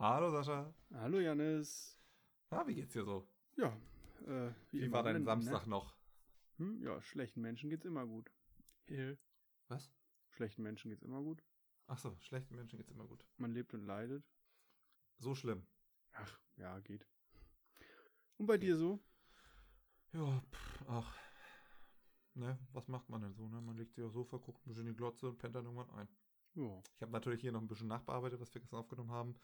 Hallo Sascha. Hallo Janis. Na, wie geht's dir so? Ja, äh, Wie, immer war dein blenden, Samstag noch? Ne? Hm, ja, schlechten Menschen geht's immer gut. Hill. Was? Schlechten Menschen geht's immer gut. Ach so, schlechten Menschen geht's immer gut. Man lebt und leidet. So schlimm. Ach, ja, geht. Und bei dir so? Ja, pff, ach. Ne, was macht man denn so, ne? Man legt sich aufs Sofa, guckt ein bisschen in die Glotze und pennt dann irgendwann ein. Ja. Ich habe natürlich hier noch ein bisschen nachbearbeitet, was wir gestern aufgenommen haben.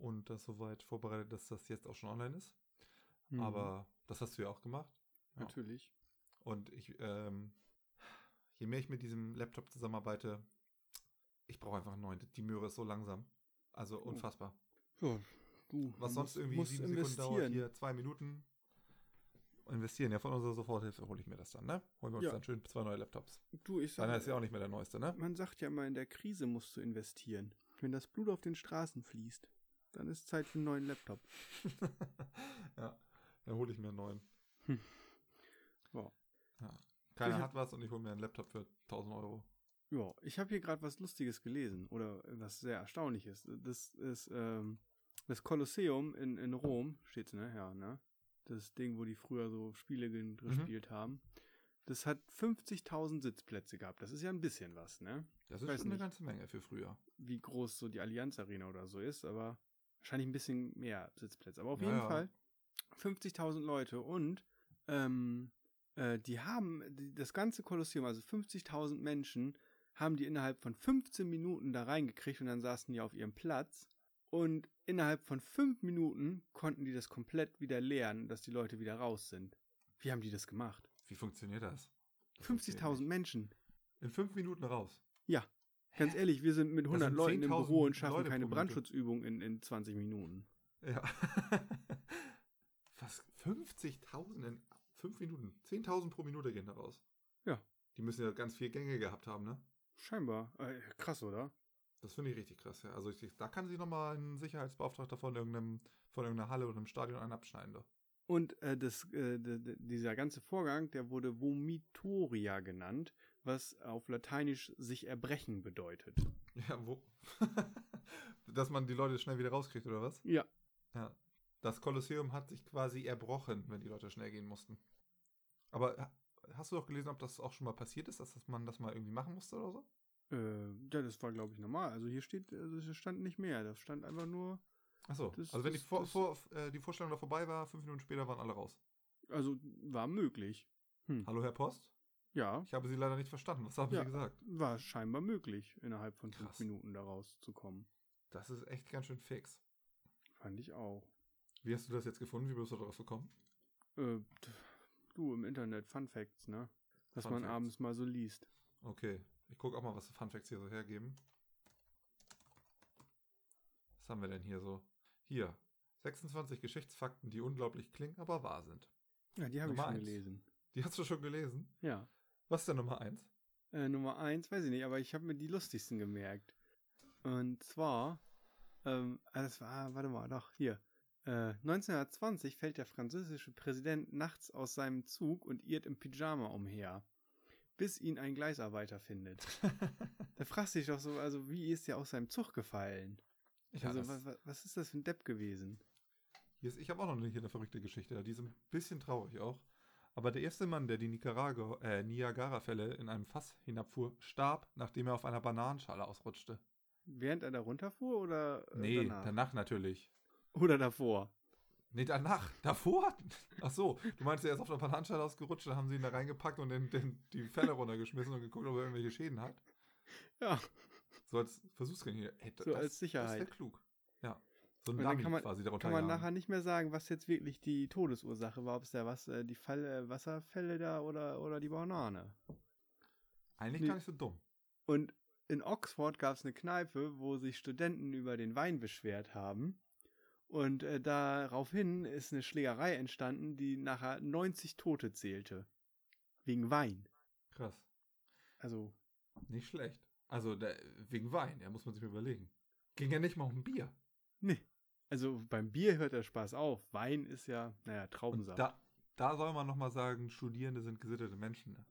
Und das soweit vorbereitet, dass das jetzt auch schon online ist. Mhm. Aber das hast du ja auch gemacht. Ja. Natürlich. Und ich, ähm, je mehr ich mit diesem Laptop zusammenarbeite, ich brauche einfach einen neuen. Die Möhre ist so langsam. Also Oh. unfassbar. Ja, du. Was sonst muss- irgendwie muss sieben Sekunden dauert, hier zwei Minuten. Investieren, ja, von unserer Soforthilfe hole ich mir das dann, ne? Holen wir uns Ja. dann schön zwei neue Laptops. Du, ich sag, Deiner ist ja auch nicht mehr der neueste, ne? man sagt ja immer, in der Krise musst du investieren. Wenn das Blut auf den Straßen fließt, dann ist Zeit für einen neuen Laptop. ja, dann hole ich mir einen neuen. Ja. Ja. Keiner hab- hat was und ich hole mir einen Laptop für 1000 Euro. Ja, ich habe hier gerade was Lustiges gelesen oder was sehr Erstaunliches. Das ist ähm, das Kolosseum in, in Rom, steht's, ne? Ja, ne? Das Ding, wo die früher so Spiele ge- gespielt haben. Das hat 50.000 Sitzplätze gehabt. Das ist ja ein bisschen was, ne? Das ist schon eine ganze Menge für früher. Wie groß so die Allianz Arena oder so ist, aber wahrscheinlich ein bisschen mehr Sitzplätze. Aber auf jeden ja. Fall 50.000 Leute und ähm, äh, die haben die, das ganze Kolosseum, also 50.000 Menschen, haben die innerhalb von 15 Minuten da reingekriegt und dann saßen die auf ihrem Platz. Und innerhalb von 5 Minuten konnten die das komplett wieder leeren, dass die Leute wieder raus sind. Wie haben die das gemacht? Wie funktioniert das? Das funktioniert 50.000 nicht. Menschen. In fünf Minuten raus. Ja. Ganz ehrlich, wir sind mit Das 100 sind Leuten im 10.000 Büro und schaffen Leute keine. Brandschutzübung in, in 20 Minuten. Ja. Was? 50.000 in fünf Minuten? 10.000 pro Minute gehen da raus. Ja. Die müssen ja ganz viel Gänge gehabt haben, ne? Scheinbar. Äh, krass, oder? Das finde ich richtig krass, ja. Also ich, da kann sich nochmal ein Sicherheitsbeauftragter von irgendeinem, von irgendeiner Halle oder einem Stadion einen abschneiden. Doch. Und äh, das, äh, dieser ganze Vorgang, der wurde Vomitoria genannt, was auf Lateinisch sich erbrechen bedeutet. Ja, wo? Dass man die Leute schnell wieder rauskriegt, oder was? Ja. Ja. Das Kolosseum hat sich quasi erbrochen, wenn die Leute schnell gehen mussten. Aber ha- hast du doch gelesen, ob das auch schon mal passiert ist, dass das man das mal irgendwie machen musste oder so? Äh, ja, das war, glaube ich, normal. Also hier steht, also es stand nicht mehr. Das stand einfach nur, Achso, also wenn die, das- vor, das- vor, äh, die Vorstellung da vorbei war, fünf Minuten später waren alle raus. also war möglich. Hm. Hallo, Herr Post? Ja, Ich habe Sie leider nicht verstanden. Was haben Ja. Sie gesagt? war scheinbar möglich, innerhalb von fünf Krass. Minuten da rauszukommen. Das ist echt ganz schön fix. Fand ich auch. Wie hast du das jetzt gefunden? Wie bist du darauf gekommen? Äh, du im Internet, Fun Facts, ne? Was Fun man Facts. abends mal so liest. Okay, ich gucke auch mal, was die Funfacts hier so hergeben. Was haben wir denn hier so? Hier, 26 Geschichtsfakten, die unglaublich klingen, aber wahr sind. Ja, die habe ich schon eins. gelesen. Die hast du schon gelesen? Ja. Was ist denn Nummer 1? Äh, Nummer eins, weiß ich nicht, aber ich habe mir die lustigsten gemerkt. Und zwar, ähm, ah, das war, warte mal, doch, hier. Äh, 1920 fällt der französische Präsident nachts aus seinem Zug und irrt im Pyjama umher, bis ihn ein Gleisarbeiter findet. Da fragst du dich doch so, also wie ist der aus seinem Zug gefallen? Ja, also, das- wa, wa, was ist das für ein Depp gewesen? Hier ist, ich habe auch noch eine, hier eine verrückte Geschichte. Die ist ein bisschen traurig auch. Aber der erste Mann, der die äh, Niagara-Fälle in einem Fass hinabfuhr, starb, nachdem er auf einer Bananenschale ausrutschte. Während er da runterfuhr oder äh, Nee, danach? danach natürlich. Oder davor? Nee, danach. Davor? Ach so, du meinst, er ist auf einer Bananenschale ausgerutscht, dann haben sie ihn da reingepackt und den, den, die Fälle runtergeschmissen und geguckt, ob er irgendwelche Schäden hat. Ja. So als Versuchskanin. Hey, So als Sicherheit. Das wäre klug. So ein Und Dummy kann man- quasi darunter Kann man jagen. nachher nicht mehr sagen, was jetzt wirklich die Todesursache war, ob es der was, äh, die Fall, äh, Wasserfälle da oder, oder die Banane. Eigentlich Nee. gar nicht so dumm. Und in Oxford gab es eine Kneipe, wo sich Studenten über den Wein beschwert haben. Und äh, daraufhin ist eine Schlägerei entstanden, die nachher 90 Tote zählte. Wegen Wein. Krass. Also, Nicht schlecht. Also der, wegen Wein, ja, muss man sich mal überlegen. Ging ja nicht mal um Bier. nee. Also beim Bier hört der Spaß auf. Wein ist ja, naja, Traubensaft. da, da soll man nochmal sagen, Studierende sind gesittete Menschen. Ne?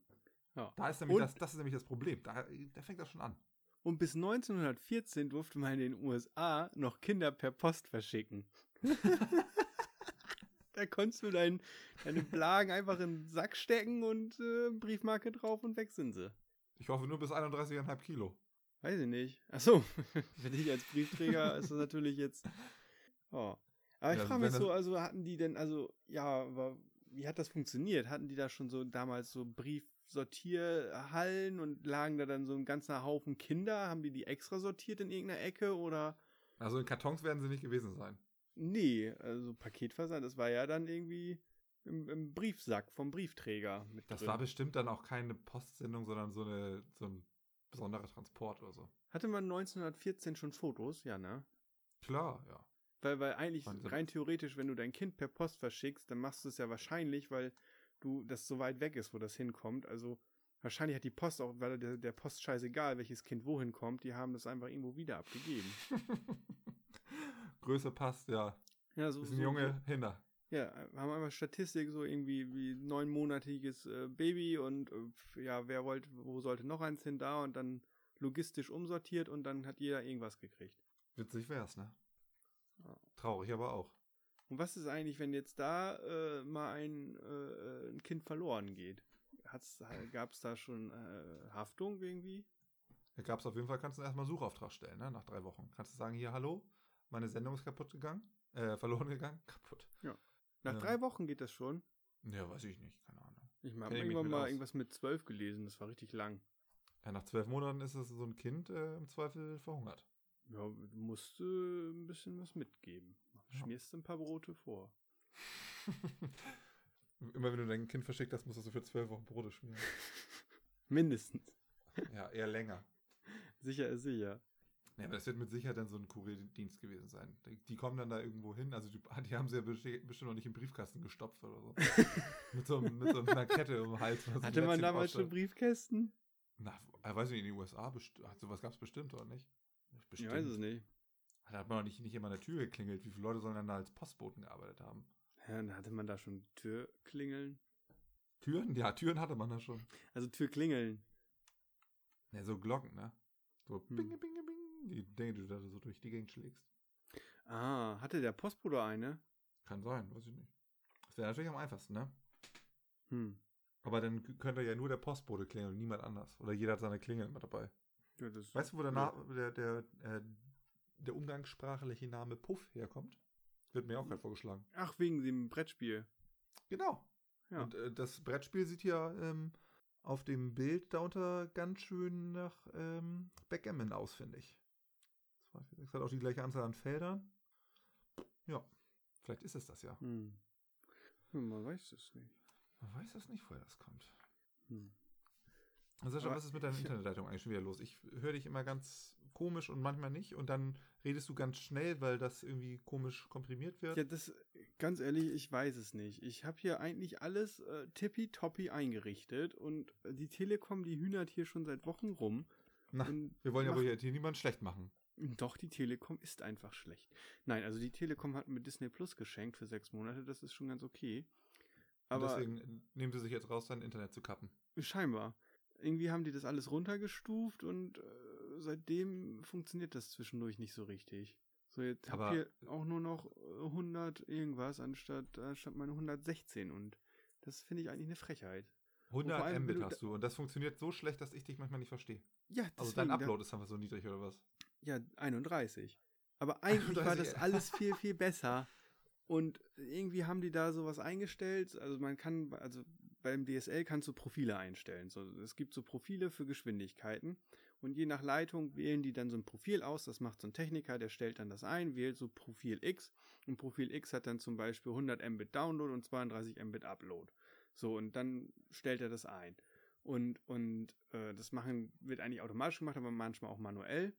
ja. Da ist nämlich Und- das, das ist nämlich das Problem. Da, da fängt das schon an. Und bis 1914 durfte man in den USA noch Kinder per Post verschicken. da konntest du dein, deine Blagen einfach in den Sack stecken und äh, Briefmarke drauf und weg sind sie. Ich hoffe nur bis 31,5 Kilo. Weiß ich nicht. Achso, für dich als Briefträger ist das natürlich jetzt. Oh. Aber ich Ja, frage mich wenn so, also hatten die denn, also, ja, aber wie hat das funktioniert? Hatten die da schon so damals so Briefsortierhallen und lagen da dann so ein ganzer Haufen Kinder? Haben die die extra sortiert in irgendeiner Ecke oder? Also in Kartons werden sie nicht gewesen sein. Nee, also Paketversand, das war ja dann irgendwie im, im Briefsack vom Briefträger Das drin. war bestimmt dann auch keine Postsendung, sondern so, eine, so ein besonderer Transport oder so. Hatte man 1914 schon Fotos? Ja, ne? Klar, ja. Weil, weil eigentlich so- rein theoretisch, wenn du dein Kind per Post verschickst, dann machst du es ja wahrscheinlich, weil du das so weit weg ist, wo das hinkommt. Also wahrscheinlich hat die Post auch, weil der, der Post scheißegal, welches Kind wohin kommt, die haben das einfach irgendwo wieder abgegeben. Größe passt, ja. Ja, so, Ist ein so, Junge, Hinder. Ja, haben einfach Statistik, so irgendwie wie neunmonatiges äh, Baby und äh, ja, wer wollte, wo sollte noch eins hin da und dann logistisch umsortiert und dann hat jeder irgendwas gekriegt. Witzig wär's, ne? Ja. Traurig aber auch. Und was ist eigentlich, wenn jetzt da äh, mal ein, äh, ein Kind verloren geht? Gab es da schon äh, Haftung irgendwie? Da gab's auf jeden Fall, kannst du erstmal einen Suchauftrag stellen, ne? Nach drei Wochen. Kannst du sagen, hier, hallo, meine Sendung ist kaputt gegangen. Äh, verloren gegangen. Kaputt. Nach Ja. drei Wochen geht das schon. Ja, weiß ich nicht, keine Ahnung. Ich habe irgendwann mal aus. irgendwas mit zwölf gelesen, das war richtig lang. Ja, nach zwölf Monaten ist es so ein Kind äh, im Zweifel verhungert. Ja, du musst äh, ein bisschen was mitgeben. Ja. Schmierst ein paar Brote vor. Immer wenn du dein Kind verschickt hast, musst du für zwölf Wochen Brote schmieren. Mindestens. ja, eher länger. Sicher ist sicher. Ja, aber das wird mit Sicherheit dann so ein Kurierdienst gewesen sein. Die, kommen dann da irgendwo hin, also die, die haben sie ja besti- bestimmt noch nicht im Briefkasten gestopft oder so. mit, so einem- mit so einer Kette um den Hals. Hatte man damals schon. Briefkästen? Na, äh, weiß ich nicht, in den USA, best- hat sowas gab es bestimmt, oder nicht? Ich weiß es nicht. Da hat man doch nicht, nicht immer an der Tür geklingelt. Wie viele Leute sollen dann da als Postboten gearbeitet haben? Ja, dann hatte man da schon Türklingeln. Türen? Ja, Türen hatte man da schon. Also Türklingeln. Ja, so Glocken, ne? So Hm. binge, binge, bing. Die Dinge, die du da so durch die Gegend schlägst. Ah, hatte der Postbote eine? Kann sein, weiß ich nicht. Das wäre natürlich am einfachsten, ne? Hm. Aber dann könnte ja nur der Postbote klingeln und niemand anders. Oder jeder hat seine Klingel immer dabei. Ja, Weißt du, wo. Na der, der, äh, der umgangssprachliche Name Puff herkommt? Wird mir auch gerade vorgeschlagen. Ach, wegen dem Brettspiel. Genau. Ja. Und äh, das Brettspiel sieht ja ähm, auf dem Bild darunter ganz schön nach ähm, Backgammon aus, finde ich. Zwei, vier, sechs hat auch die gleiche Anzahl an Feldern. Ja, vielleicht ist es das ja. Hm. Ja, man weiß es nicht. Man weiß das nicht, woher das kommt. Hm. Sascha, Aber was ist mit deiner Internetleitung eigentlich schon wieder los? Ich höre dich immer ganz komisch und manchmal nicht und dann redest du ganz schnell, weil das irgendwie komisch komprimiert wird. Ja, das, ganz ehrlich, ich weiß es nicht. Ich habe hier eigentlich alles äh, tippitoppi eingerichtet und die Telekom, die hühnert hier schon seit Wochen rum. Na, und wir wollen ja wohl hier niemanden schlecht machen. Doch, die Telekom ist einfach schlecht. Nein, also die Telekom hat mir Disney Plus geschenkt für sechs Monate, das ist schon ganz okay. Und Aber deswegen nehmen sie sich jetzt raus, dein Internet zu kappen. scheinbar. Irgendwie haben die das alles runtergestuft und äh, seitdem funktioniert das zwischendurch nicht so richtig. So, jetzt Aber- habt ihr auch nur noch äh, 100 irgendwas anstatt, anstatt meine 116 und das finde ich eigentlich eine Frechheit. 100 vor allem, Mbit hast du und das funktioniert so schlecht, dass ich dich manchmal nicht verstehe. Ja, Also dein deswegen, da- Upload ist einfach so niedrig oder was? Ja, 31. Aber eigentlich war 31, das ja. alles viel, viel besser. Und irgendwie haben die da sowas eingestellt. Also man kann, also beim DSL kannst du Profile einstellen. So, es gibt so Profile für Geschwindigkeiten. Und je nach Leitung wählen die dann so ein Profil aus. Das macht so ein Techniker, der stellt dann das ein, wählt so Profil X. Und Profil X hat dann zum Beispiel 100 Mbit Download und 32 Mbit Upload. So, und dann stellt er das ein. Und, und äh, das machen wird eigentlich automatisch gemacht, aber manchmal auch manuell.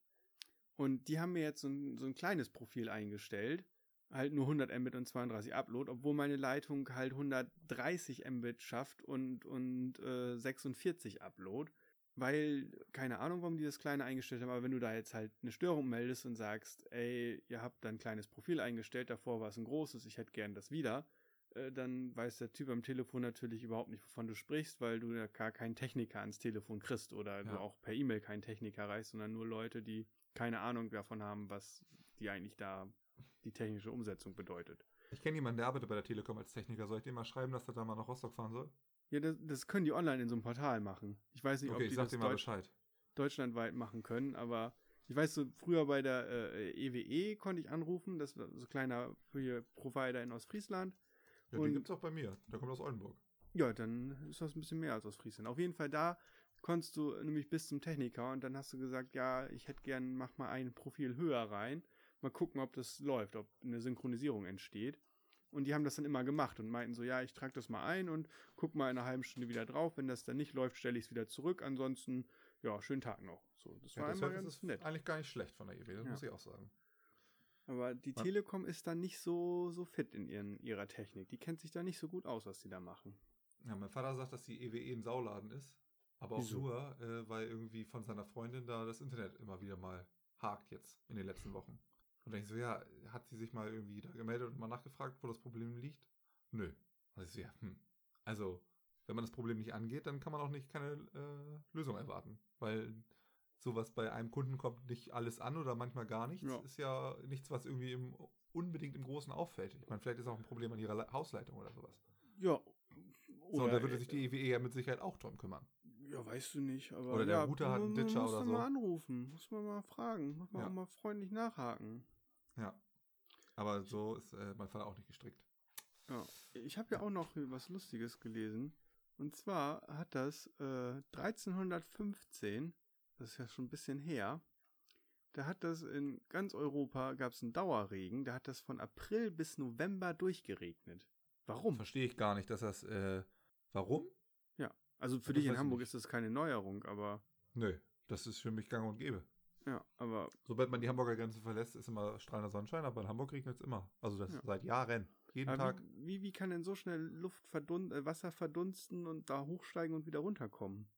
Und die haben mir jetzt so ein, so ein kleines Profil eingestellt. Halt nur 100 Mbit und 32 Upload, obwohl meine Leitung halt 130 Mbit schafft und, und äh, 46 Upload. Weil, keine Ahnung, warum die das kleine eingestellt haben, aber wenn du da jetzt halt eine Störung meldest und sagst, ey, ihr habt da ein kleines Profil eingestellt, davor war es ein großes, ich hätte gern das wieder, äh, dann weiß der Typ am Telefon natürlich überhaupt nicht, wovon du sprichst, weil du ja gar keinen Techniker ans Telefon kriegst oder Ja. du auch per E-Mail keinen Techniker reichst, sondern nur Leute, die keine Ahnung davon haben, was die eigentlich da die technische Umsetzung bedeutet. Ich kenne jemanden, der arbeitet bei der Telekom als Techniker. Soll ich dem mal schreiben, dass er da mal nach Rostock fahren soll? Ja, das, das können die online in so einem Portal machen. Ich weiß nicht, Okay, ob die sag das Deutsch, Bescheid. deutschlandweit machen können, aber ich weiß so, früher bei der äh, EWE konnte ich anrufen, das war so ein kleiner Provider in Ostfriesland. Ja, Und- die gibt's auch bei mir. Der kommt aus Oldenburg. Ja, dann ist das ein bisschen mehr als aus Friesland. Auf jeden Fall da konntest du nämlich bis zum Techniker und dann hast du gesagt, ja, ich hätte gern, mach mal ein Profil höher rein, mal gucken, ob das läuft, ob eine Synchronisierung entsteht. Und die haben das dann immer gemacht und meinten so, ja, ich trage das mal ein und guck mal in einer halben Stunde wieder drauf. Wenn das dann nicht läuft, stelle ich es wieder zurück. Ansonsten, ja, schönen Tag noch. So, das Ja, war Service ganz ist nett. eigentlich gar nicht schlecht von der EW, das Ja. muss ich auch sagen. Aber die Was? Telekom ist da nicht so, so fit in ihren, ihrer Technik. Die kennt sich da nicht so gut aus, was die da machen. Ja, mein Vater sagt, dass die EWE ein Sauladen ist. Aber auch Wieso? nur, äh, weil irgendwie von seiner Freundin da das Internet immer wieder mal hakt jetzt in den letzten Wochen. Und dann ich so, ja, hat sie sich mal irgendwie da gemeldet und mal nachgefragt, wo das Problem liegt? Nö. Und ich so, ja, hm. Also, wenn man das Problem nicht angeht, dann kann man auch nicht keine äh, Lösung erwarten. Weil sowas bei einem Kunden kommt nicht alles an oder manchmal gar nichts. Ja. Ist ja nichts, was irgendwie im, unbedingt im Großen auffällt. Ich meine, vielleicht ist auch ein Problem an ihrer Le- Hausleitung oder sowas. Ja. So, und da würde äh, sich die EWE ja mit Sicherheit auch drum kümmern. Ja, weißt du nicht, aber. Oder der ja, Router hat einen man- Ditcher muss oder man so. mal anrufen, muss man mal fragen, muss man Ja. auch mal freundlich nachhaken. Ja. Aber so ist äh, mein Vater auch nicht gestrickt. Ja. Ich habe ja auch noch was Lustiges gelesen. Und zwar hat das äh, 1315, das ist ja schon ein bisschen her, da hat das in ganz Europa, gab es einen Dauerregen, da hat das von April bis November durchgeregnet. Warum? Verstehe ich gar nicht, dass das, äh, warum? Also für Das dich in Hamburg ist das keine Neuerung, aber Nö, das ist für mich gang und gäbe. ja, aber Sobald man die Hamburger Grenze verlässt, ist immer strahlender Sonnenschein, aber in Hamburg regnet es immer. Also das Ja. seit Jahren. Jeden Aber Tag. Wie, wie, kann denn so schnell Luft verdun äh, Wasser verdunsten und da hochsteigen und wieder runterkommen?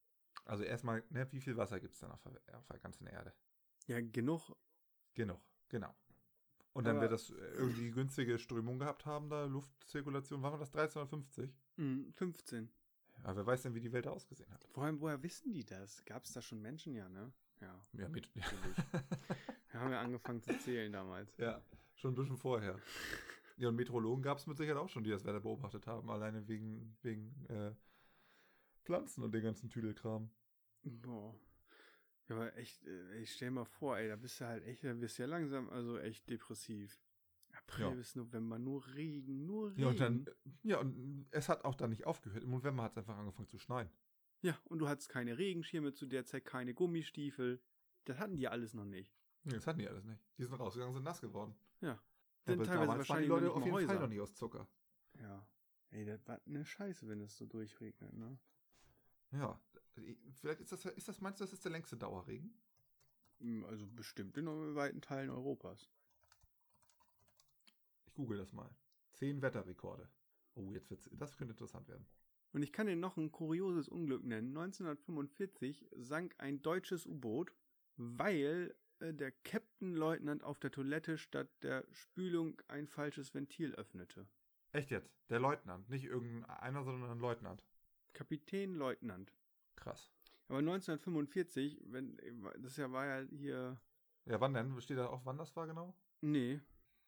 Also erstmal, ne, wie viel Wasser gibt es denn auf der, auf der ganzen Erde? Ja, genug. Genug, genau. Und dann Aber- wird das äh, irgendwie günstige Strömung gehabt haben, da Luftzirkulation. Wann war das? 1350? Hm, 15. Ja, wer weiß denn, wie die Welt ausgesehen hat. Vor allem, woher wissen die das? Gab es da schon Menschen? Ja, ne? Ja, Ja, mit, ja. natürlich. Wir haben ja angefangen zu zählen damals. Ja, schon ein bisschen vorher. Ja, und Meteorologen gab es mit Sicherheit auch schon, die das Wetter beobachtet haben, alleine wegen, wegen äh, Pflanzen und den ganzen Tüdelkram. Boah. Ja, aber echt, äh, ich stell mal vor, ey, da bist du halt echt, da bist du ja langsam, also echt depressiv. April Ja. bis November, nur Regen, nur Regen. Ja, und dann, ja, und es hat auch dann nicht aufgehört. Im November hat es einfach angefangen zu schneien. Ja, und du hattest keine Regenschirme zu der Zeit, keine Gummistiefel. Das hatten die alles noch nicht. Nee, das hatten die alles nicht. Die sind rausgegangen, sind nass geworden. Ja. Ja, Sind aber teilweise damals waren die wahrscheinlich Leute auf jeden Fall Häuser. noch nicht aus Zucker. Ja. Ey, das war eine Scheiße, wenn es so durchregnet, ne? Ja, vielleicht ist das, ist das, meinst du, das ist der längste Dauerregen? Hm, Also bestimmt in weiten Teilen Europas. Ich google das mal. Zehn Wetterrekorde. Oh, jetzt wird's, das könnte interessant werden. Und ich kann dir noch ein kurioses Unglück nennen. 1945 sank ein deutsches U-Boot, weil äh, der Captain-Leutnant auf der Toilette statt der Spülung ein falsches Ventil öffnete. Echt jetzt? Der Leutnant, nicht irgendeiner, sondern ein Leutnant. Kapitän-Leutnant. Krass. Aber 1945, wenn, das ja war ja hier, Ja, wann denn? Steht da auch, wann das war genau? nee,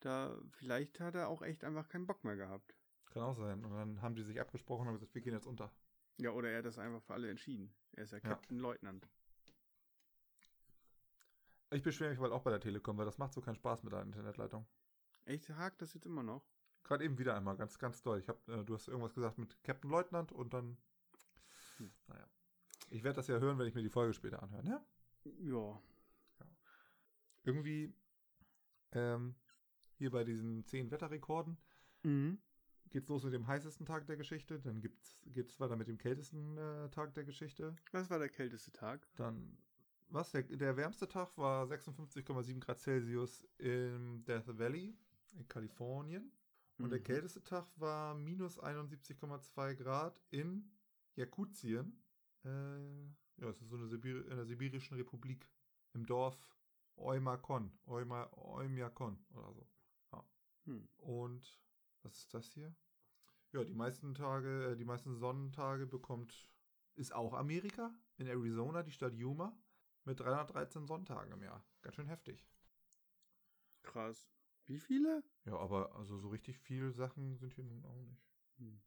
da, vielleicht hat er auch echt einfach keinen Bock mehr gehabt. Kann auch sein. Und dann haben die sich abgesprochen und haben gesagt, wir gehen jetzt unter. Ja, oder er hat das einfach für alle entschieden. Er ist ja Ja. Captain-Leutnant. Ich beschwere mich bald auch bei der Telekom, weil das macht so keinen Spaß mit der Internetleitung. Echt, hakt das jetzt immer noch? Gerade eben wieder einmal, ganz, ganz doll. Ich hab, äh, du hast irgendwas gesagt mit Captain Leutnant und dann. Hm. Naja. Ich werde das ja hören, wenn ich mir die Folge später anhöre, ne? Ja. Irgendwie, ähm, hier bei diesen zehn Wetterrekorden Mhm. geht's los mit dem heißesten Tag der Geschichte, dann gibt's, geht's weiter mit dem kältesten äh, Tag der Geschichte. Was war der kälteste Tag? Dann, was? Der, der wärmste Tag war 56,7 Grad Celsius im Death Valley in Kalifornien. Und der Mhm. kälteste Tag war minus 71,2 Grad in Jakutien. Äh, ja, das ist so eine Sibir in der Sibirischen Republik. Im Dorf Oymakon. Oyma Oymyakon oder so. Hm. Und was ist das hier? Ja, die meisten Tage, äh, die meisten Sonnentage bekommt, ist auch Amerika, in Arizona, die Stadt Yuma, mit 313 Sonntagen im Jahr. Ganz schön heftig. Krass. Wie viele? Ja, aber also so richtig viele Sachen sind hier nun auch nicht. Hm.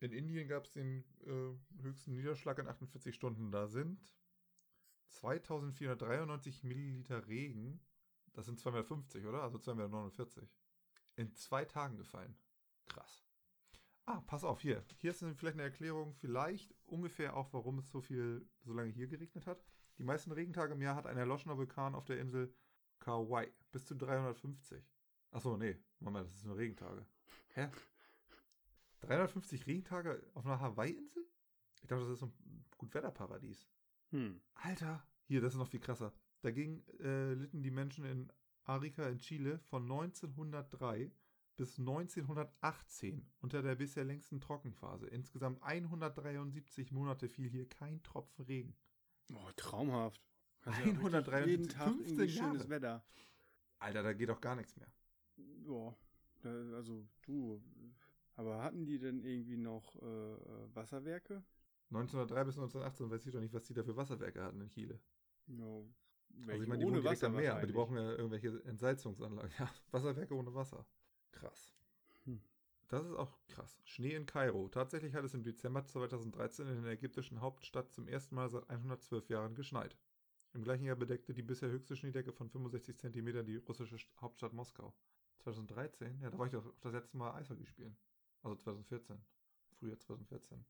In Indien gab es den äh, höchsten Niederschlag in 48 Stunden. Da sind 2493 Milliliter Regen. Das sind 250, oder? Also 249. In zwei Tagen gefallen. Krass. Ah, pass auf, hier. Hier ist vielleicht eine Erklärung, vielleicht ungefähr auch, warum es so viel, so lange hier geregnet hat. Die meisten Regentage im Jahr hat ein erloschener Vulkan auf der Insel Kauai. Bis zu 350. Achso, nee. Moment, das ist nur Regentage. Hä? 350 Regentage auf einer Hawaii-Insel? Ich dachte, das ist ein Gutwetterparadies. Hm. Alter, hier, das ist noch viel krasser. Dagegen äh, litten die Menschen in Arica in Chile von 1903 bis 1918 unter der bisher längsten Trockenphase. Insgesamt 173 Monate fiel hier kein Tropfen Regen. Oh, traumhaft. Also 173, jeden Tag 15 irgendwie schönes. Wetter. Alter, da geht doch gar nichts mehr. Ja, also du. Aber hatten die denn irgendwie noch äh, Wasserwerke? 1903 bis 1918 weiß ich doch nicht, was die da für Wasserwerke hatten in Chile. Ja, Also ich meine, die ohne Wasser am Meer, aber die brauchen ja irgendwelche Entsalzungsanlagen. Ja, Wasserwerke ohne Wasser. Krass. Hm. Das ist auch krass. Schnee in Kairo. Tatsächlich hat es im Dezember 2013 in der ägyptischen Hauptstadt zum ersten Mal seit 112 Jahren geschneit. Im gleichen Jahr bedeckte die bisher höchste Schneedecke von 65 cm die russische St- Hauptstadt Moskau. 2013? Ja, da war ich doch das letzte Mal Eishockey spielen. Also 2014. Frühjahr 2014.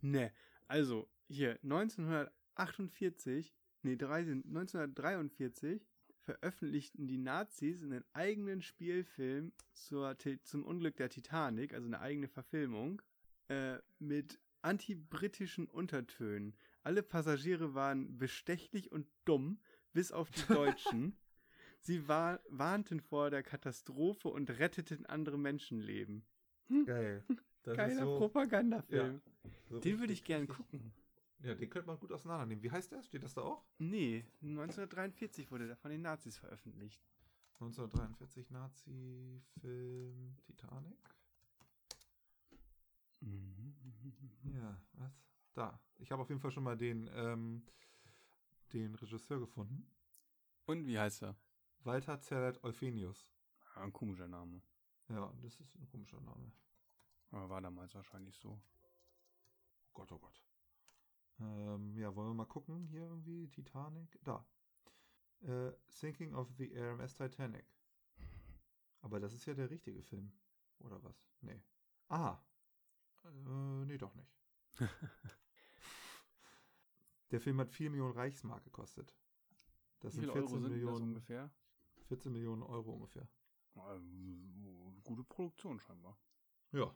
Ne, also hier 1948, nee, 13, 1943 veröffentlichten die Nazis einen eigenen Spielfilm zur, zum Unglück der Titanic, also eine eigene Verfilmung, äh, mit antibritischen Untertönen. Alle Passagiere waren bestechlich und dumm, bis auf die Deutschen. Sie war, warnten vor der Katastrophe und retteten andere Menschenleben. Geil. Das Geiler ist so, Propagandafilm. so Den würde ich gern richtig- gucken. Ja, den könnte man gut auseinandernehmen. Wie heißt der? Steht das da auch? Nee, 1943 wurde der von den Nazis veröffentlicht. 1943 Nazi-Film Titanic. Ja, was? Da. Ich habe auf jeden Fall schon mal den, ähm, den Regisseur gefunden. Und wie heißt er? Walter Zerlett Euphenius. Ja, ein komischer Name. Ja, das ist ein komischer Name. Aber war damals wahrscheinlich so. Oh Gott, oh Gott. Ähm, ja, wollen wir mal gucken hier irgendwie? Titanic. Da. Äh, Sinking of the RMS Titanic. Aber das ist ja der richtige Film. Oder was? Nee. Aha. Äh, nee, doch nicht. Der Film hat 4 Millionen Reichsmark gekostet. Das Wie sind viele 14 Euro sind Millionen, ungefähr? 14 Millionen Euro ungefähr. Ähm, Gute Produktion scheinbar. Ja.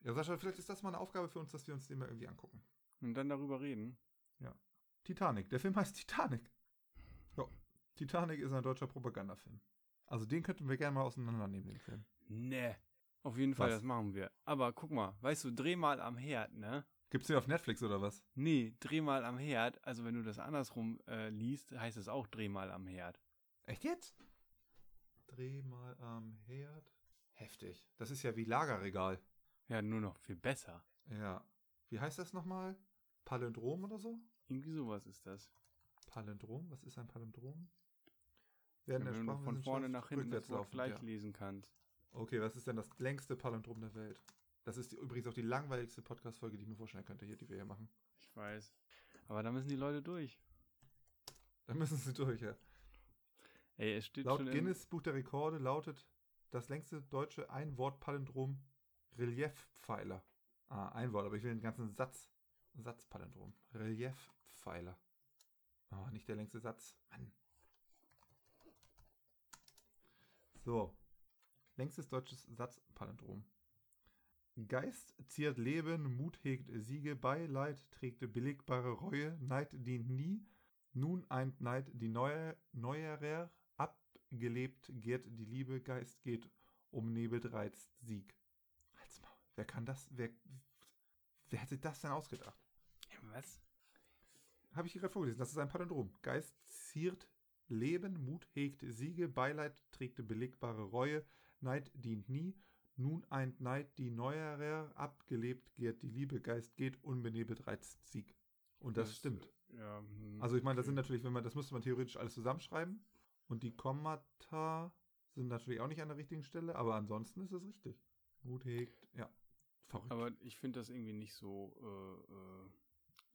Ja, Sascha, vielleicht ist das mal eine Aufgabe für uns, dass wir uns den mal irgendwie angucken. Und dann darüber reden. Titanic. Der Film heißt Titanic. Ja. Titanic ist ein deutscher Propagandafilm. Also den könnten wir gerne mal auseinandernehmen, den Film. Nee. Auf jeden Fall, Was? das machen wir. Aber guck mal, weißt du, dreh mal am Herd, ne? Gibt's den auf Netflix oder was? Nee, dreh mal am Herd. Also wenn du das andersrum äh, liest, heißt es auch dreh mal am Herd. Echt jetzt? Dreh mal am Herd. Heftig. Das ist ja wie Lagerregal. Ja, nur noch viel besser. Ja. Wie heißt das nochmal? Palindrom oder so? Irgendwie sowas ist das. Palindrom? Was ist ein Palindrom? Werden wenn der du von vorne nach hinten das Wort gleich ja. lesen kannst. Okay, was ist denn das längste Palindrom der Welt? Das ist die, übrigens auch die langweiligste Podcast-Folge, die ich mir vorstellen könnte, hier, die wir hier machen. Ich weiß. Aber da müssen die Leute durch. Da müssen sie durch, ja. Ey, es steht Laut schon Guinness Buch der Rekorde lautet das längste deutsche Ein-Wort-Palindrom Reliefpfeiler. Ah, ein Wort, aber ich will den ganzen Satz. Satzpalindrom. Reliefpfeiler. Oh, nicht der längste Satz. Mann. So. Längstes deutsches Satzpalindrom. Geist ziert Leben, Mut hegt Siege, Beileid trägt billigbare Reue, Neid dient nie, nun eint Neid die neue, neuerer, abgelebt gärt die Liebe, Geist geht, umnebelt reizt Sieg. Wer kann das, wer, wer hat sich das denn ausgedacht? Was? Habe ich hier gerade vorgelesen, das ist ein Palindrom. Geist ziert Leben, Mut hegt Siege, Beileid trägt belegbare Reue, Neid dient nie, nun ein Neid die neuerer, abgelebt geht, die Liebe Geist geht, unbenebelt reizt Sieg. Und das, Das- stimmt. Ja, hm, Also ich meine, das sind okay. natürlich, wenn man, das müsste man theoretisch alles zusammenschreiben. Und die Kommata sind natürlich auch nicht an der richtigen Stelle, aber ansonsten ist es richtig. Gut hegt, ja. Verrückt. Aber ich finde das irgendwie nicht so, äh, äh,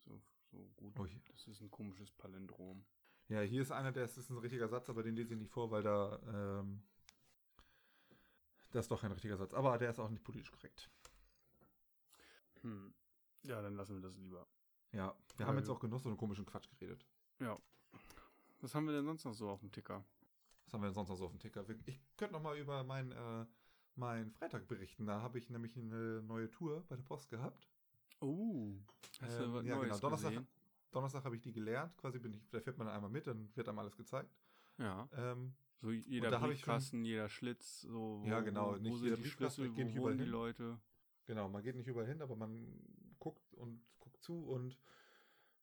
so, so gut. Ui. Das ist ein komisches Palindrom. Ja, hier ist einer, der ist, ist ein richtiger Satz, aber den lese ich nicht vor, weil da, ähm, das ist doch kein richtiger Satz. Aber der ist auch nicht politisch korrekt. Hm. Ja, dann lassen wir das lieber. Ja, wir Weil haben jetzt auch genug so einen komischen Quatsch geredet. Ja. Was haben wir denn sonst noch so auf dem Ticker? Was haben wir denn sonst noch so auf dem Ticker? Ich könnte noch mal über meinen äh, mein Freitag berichten. Da habe ich nämlich eine neue Tour bei der Post gehabt. Oh. Hast Ähm, du was ja, Neues genau. Donnerstag, gesehen? Donnerstag habe ich die gelernt. Quasi bin ich, da fährt man dann einmal mit, dann wird einem alles gezeigt. Ja. Ähm, So jeder schon- Briefkasten, jeder Schlitz, so Ja, genau, wo, nicht wo jeder sind die Schlüssel, ich geh nicht wo wohnen die. Leute. genau, man geht nicht überall hin, aber man guckt und guckt zu und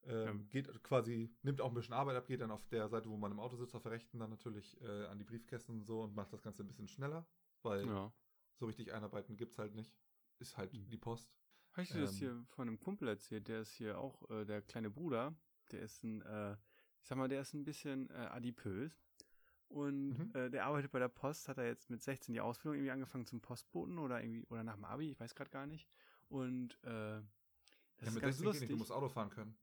ähm, Ja. geht quasi, nimmt auch ein bisschen Arbeit ab, geht dann auf der Seite, wo man im Auto sitzt, auf der rechten dann natürlich äh, an die Briefkästen und so und macht das Ganze ein bisschen schneller, weil Ja. So richtig einarbeiten gibt es halt nicht. Ist halt Mhm. die Post. Habe ich dir das Ähm, hier von einem Kumpel erzählt, der ist hier auch, äh, der kleine Bruder, der ist ein, äh, ich sag mal, der ist ein bisschen äh, adipös. Und Mhm. äh, der arbeitet bei der Post, hat er jetzt mit 16 die Ausbildung irgendwie angefangen zum Postboten oder irgendwie, oder nach dem Abi, ich weiß gerade gar nicht. Und äh, das Ja, ist mit ganz 16 geht lustig. nicht, du musst Auto fahren können.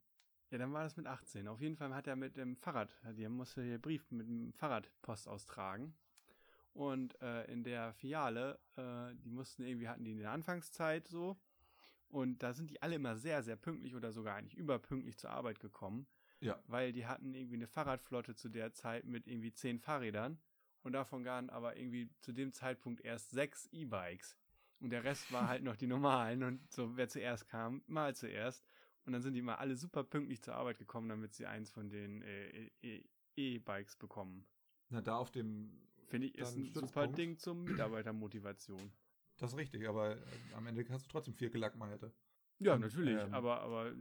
Ja, dann war das mit 18. Auf jeden Fall hat er mit dem Fahrrad, der musste hier Brief mit dem Fahrrad Post austragen. Und äh, in der Filiale, äh, die mussten irgendwie, hatten die in der Anfangszeit so. Und da sind die alle immer sehr, sehr pünktlich oder sogar eigentlich überpünktlich zur Arbeit gekommen. Ja. Weil die hatten irgendwie eine Fahrradflotte zu der Zeit mit irgendwie zehn Fahrrädern. Und davon waren aber irgendwie zu dem Zeitpunkt erst sechs E-Bikes. Und der Rest war halt noch die normalen. Und so, wer zuerst kam, mal zuerst. Und dann sind die mal alle super pünktlich zur Arbeit gekommen, damit sie eins von den äh, E- E-Bikes bekommen. Na, da auf dem, Finde ich, ist ein super Stützpunkt. Ding zur Mitarbeitermotivation. das ist richtig, aber äh, am Ende hast du trotzdem vier Gelackmeierte. Ja, natürlich, ähm, aber, aber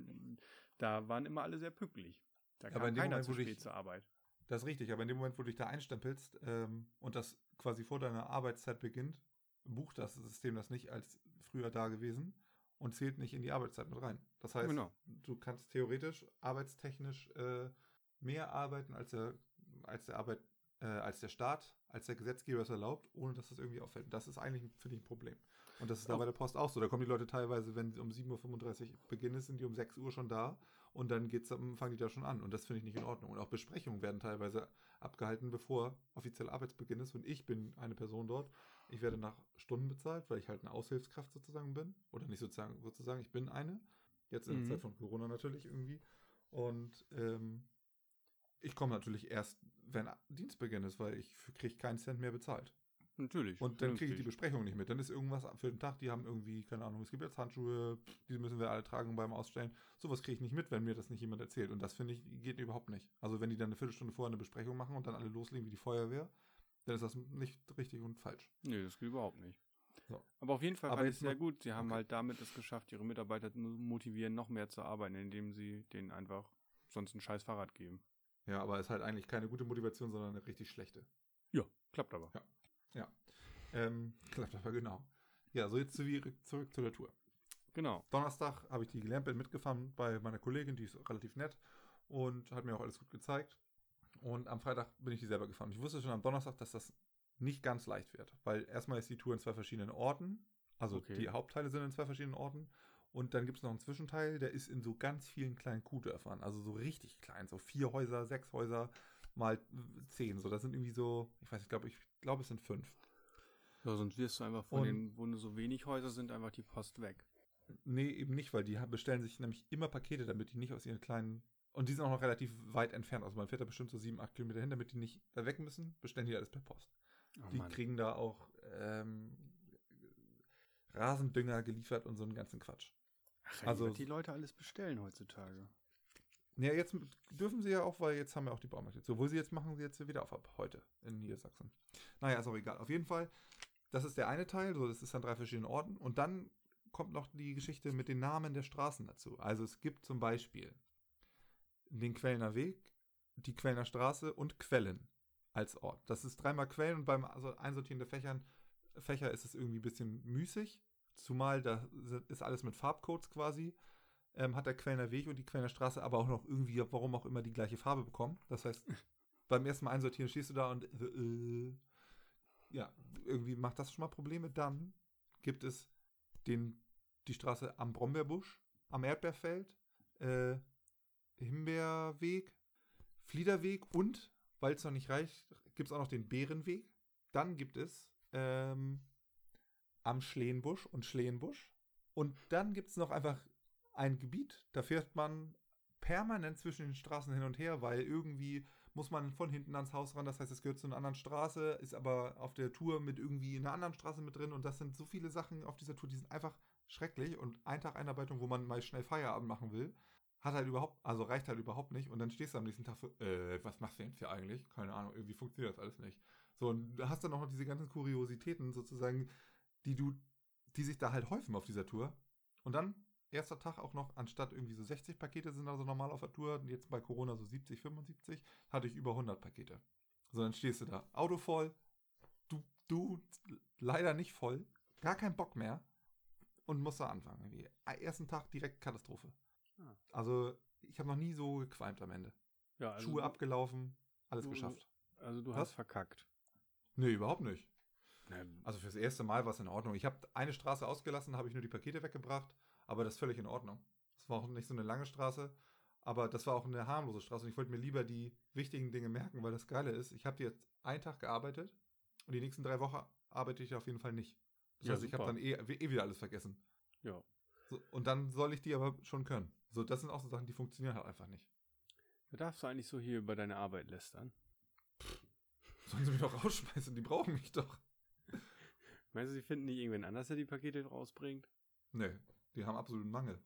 da waren immer alle sehr pünktlich. Da Aber kam in dem keiner Moment, zu spät dich- zur Arbeit. Das ist richtig, aber in dem Moment, wo du dich da einstempelst ähm, und das quasi vor deiner Arbeitszeit beginnt, bucht das System das nicht als früher da gewesen und zählt nicht in die Arbeitszeit mit rein. Das heißt, Genau. du kannst theoretisch arbeitstechnisch äh, mehr arbeiten, als der, als der Arbeit, äh, als der Staat, als der Gesetzgeber es erlaubt, ohne dass das irgendwie auffällt. Und das ist eigentlich, finde ich, ein Problem. Und das ist da bei der Post auch so. Da kommen die Leute teilweise, wenn um 7.35 Uhr Beginn ist, sind die um 6 Uhr schon da und dann geht's, fangen die da schon an. Und das finde ich nicht in Ordnung. Und auch Besprechungen werden teilweise abgehalten, bevor offiziell Arbeitsbeginn ist. Und ich bin eine Person dort. Ich werde nach Stunden bezahlt, weil ich halt eine Aushilfskraft sozusagen bin. Oder nicht sozusagen, sozusagen, ich bin eine. Jetzt in Mhm. der Zeit von Corona natürlich irgendwie. Und ähm, ich komme natürlich erst, wenn Dienstbeginn ist, weil ich kriege keinen Cent mehr bezahlt. Natürlich. Und dann kriege ich die. Besprechung nicht mit. Dann ist irgendwas für den Tag, die haben irgendwie, keine Ahnung, es gibt jetzt Handschuhe, die müssen wir alle tragen beim Ausstellen. Sowas kriege ich nicht mit, wenn mir das nicht jemand erzählt. Und das finde ich, geht überhaupt nicht. Also wenn die dann eine Viertelstunde vorher eine Besprechung machen und dann alle loslegen wie die Feuerwehr, dann ist das nicht richtig und falsch. Nee, das geht überhaupt nicht. So. Aber auf jeden Fall Aber war es sehr gut. Sie haben okay. halt damit es geschafft, ihre Mitarbeiter zu motivieren, noch mehr zu arbeiten, indem sie denen einfach sonst ein scheiß Fahrrad geben. Ja, aber ist halt eigentlich keine gute Motivation, sondern eine richtig schlechte. Ja, klappt aber. Ja. Ähm, klappt aber genau. Ja, so jetzt zurück, zurück zu der Tour. Genau. Donnerstag habe ich die bin mitgefahren bei meiner Kollegin, die ist relativ nett und hat mir auch alles gut gezeigt. Und am Freitag bin ich die selber gefahren. Ich wusste schon am Donnerstag, dass das nicht ganz leicht wird, weil erstmal ist die Tour in zwei verschiedenen Orten. Also Okay. die Hauptteile sind in zwei verschiedenen Orten. Und dann gibt es noch einen Zwischenteil, der ist in so ganz vielen kleinen Kuhdörfern. Also so richtig klein. So vier Häuser, sechs Häuser mal zehn. So, das sind irgendwie so, ich weiß nicht, ich glaube, ich glaube, es sind fünf. Ja, sonst wirst du einfach von Und- den, wo nur so wenig Häuser sind, einfach die Post weg. Nee, eben nicht, weil die bestellen sich nämlich immer Pakete, damit die nicht aus ihren kleinen. Und die sind auch noch relativ weit entfernt. Also man fährt da bestimmt so sieben, acht Kilometer hin, damit die nicht da weg müssen, bestellen die alles per Post. Oh, die Mann. kriegen da auch ähm, Rasendünger geliefert und so einen ganzen Quatsch. Ach, also- die Leute alles bestellen heutzutage. Ja, jetzt dürfen sie ja auch, weil jetzt haben wir auch die Baumärkte. So, wo sie jetzt machen, sie jetzt wieder auf ab heute in Niedersachsen. Naja, ist auch egal. Auf jeden Fall, das ist der eine Teil, so, das ist an drei verschiedenen Orten. Und dann kommt noch die Geschichte mit den Namen der Straßen dazu. Also es gibt zum Beispiel den Quellner Weg, die Quellner Straße und Quellen als Ort. Das ist dreimal Quellen und beim also Einsortieren der Fächern Fächer ist es irgendwie ein bisschen müßig. Zumal da ist alles mit Farbcodes quasi. Ähm, hat der Quellner Weg und die Quellner Straße aber auch noch irgendwie, warum auch immer, die gleiche Farbe bekommen. Das heißt, beim ersten Mal einsortieren stehst du da und äh, äh, ja, irgendwie macht das schon mal Probleme. Dann gibt es den, die Straße am Brombeerbusch, am Erdbeerfeld, äh, Himbeerweg, Fliederweg und, weil es noch nicht reicht, gibt es auch noch den Bärenweg. Dann gibt es ähm, am Schleenbusch und Schleenbusch. Und dann gibt es noch einfach ein Gebiet, da fährt man permanent zwischen den Straßen hin und her, weil irgendwie muss man von hinten ans Haus ran. Das heißt, es gehört zu einer anderen Straße, ist aber auf der Tour mit irgendwie einer anderen Straße mit drin. Und das sind so viele Sachen auf dieser Tour, die sind einfach schrecklich. Und ein Tag Einarbeitung, wo man mal schnell Feierabend machen will, hat halt überhaupt, also reicht halt überhaupt nicht. Und dann stehst du am nächsten Tag so, äh, was machst du denn hier eigentlich? Keine Ahnung, irgendwie funktioniert das alles nicht. So, und hast dann auch noch diese ganzen Kuriositäten sozusagen, die du, die sich da halt häufen auf dieser Tour. Und dann, erster Tag auch noch, anstatt irgendwie so 60 Pakete sind also normal auf der Tour, jetzt bei Corona so 70, 75, hatte ich über 100 Pakete. So, dann stehst du da, Auto voll, du, du leider nicht voll, gar kein Bock mehr und musst da anfangen. Irgendwie. Ersten Tag direkt Katastrophe. Ah. Also, ich habe noch nie so gequalmt am Ende. Ja, also Schuhe abgelaufen, alles du, geschafft. Also, du Was? hast verkackt. Nee, überhaupt nicht. Also fürs erste Mal war es in Ordnung. Ich habe eine Straße ausgelassen, habe ich nur die Pakete weggebracht, aber das ist völlig in Ordnung. Das war auch nicht so eine lange Straße, aber das war auch eine harmlose Straße und ich wollte mir lieber die wichtigen Dinge merken, weil das Geile ist, ich habe jetzt einen Tag gearbeitet und die nächsten drei Wochen arbeite ich auf jeden Fall nicht. Das ja, heißt, super. ich habe dann eh, eh, wieder alles vergessen. Ja. So, und dann soll ich die aber schon können. So, das sind auch so Sachen, die funktionieren halt einfach nicht. Da darfst du eigentlich so hier über deine Arbeit lästern. Pff, sollen sie mich doch rausschmeißen, die brauchen mich doch. Meinst du, sie finden nicht irgendwen anders, der die Pakete rausbringt? Nee, die haben absoluten Mangel.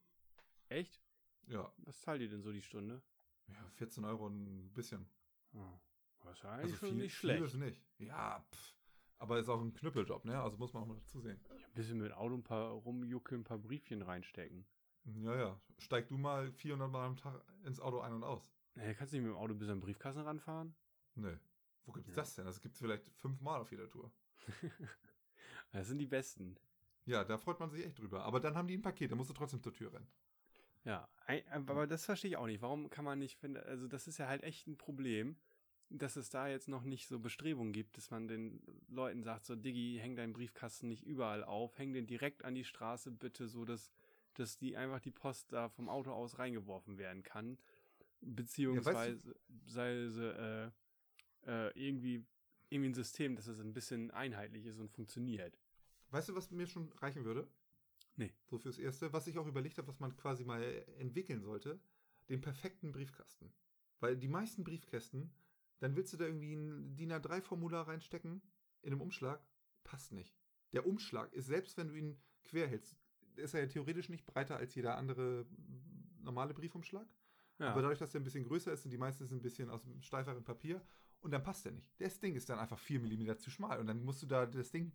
Echt? Ja. Was zahlt ihr denn so die Stunde? Ja, 14 Euro ein bisschen. Oh, wahrscheinlich also viel, nicht schlecht. Viel ist nicht. Ja, pff. Aber ist auch ein Knüppeljob, ne? Also muss man auch mal dazu sehen. Ja, ein bisschen mit Auto ein paar rumjuckeln, ein paar Briefchen reinstecken. Ja, ja. Steig du mal 400 Mal am Tag ins Auto ein und aus. Nee, kannst du nicht mit dem Auto bis an den Briefkasten ranfahren? Nee. Wo gibt's ja. das denn? Das gibt's vielleicht fünfmal auf jeder Tour. das sind die besten. Ja, da freut man sich echt drüber. Aber dann haben die ein Paket, da musst du trotzdem zur Tür rennen. Ja, aber das verstehe ich auch nicht. Warum kann man nicht finden, also das ist ja halt echt ein Problem, dass es da jetzt noch nicht so Bestrebungen gibt, dass man den Leuten sagt, so Diggi, häng deinen Briefkasten nicht überall auf, häng den direkt an die Straße bitte, so dass, dass die einfach die Post da vom Auto aus reingeworfen werden kann. Beziehungsweise, ja, du, äh, äh, irgendwie, irgendwie ein System, dass es ein bisschen einheitlich ist und funktioniert. Weißt du, was mir schon reichen würde? Nee. So fürs Erste, was ich auch überlegt habe, was man quasi mal entwickeln sollte, den perfekten Briefkasten. Weil die meisten Briefkästen, dann willst du da irgendwie ein DIN A3-Formular reinstecken in einem Umschlag, passt nicht. Der Umschlag ist, selbst wenn du ihn quer hältst, ist er ja theoretisch nicht breiter als jeder andere normale Briefumschlag. Ja. Aber dadurch, dass der ein bisschen größer ist, sind die meisten ein bisschen aus einem steiferen Papier und dann passt der nicht. Das Ding ist dann einfach 4 mm zu schmal und dann musst du da das Ding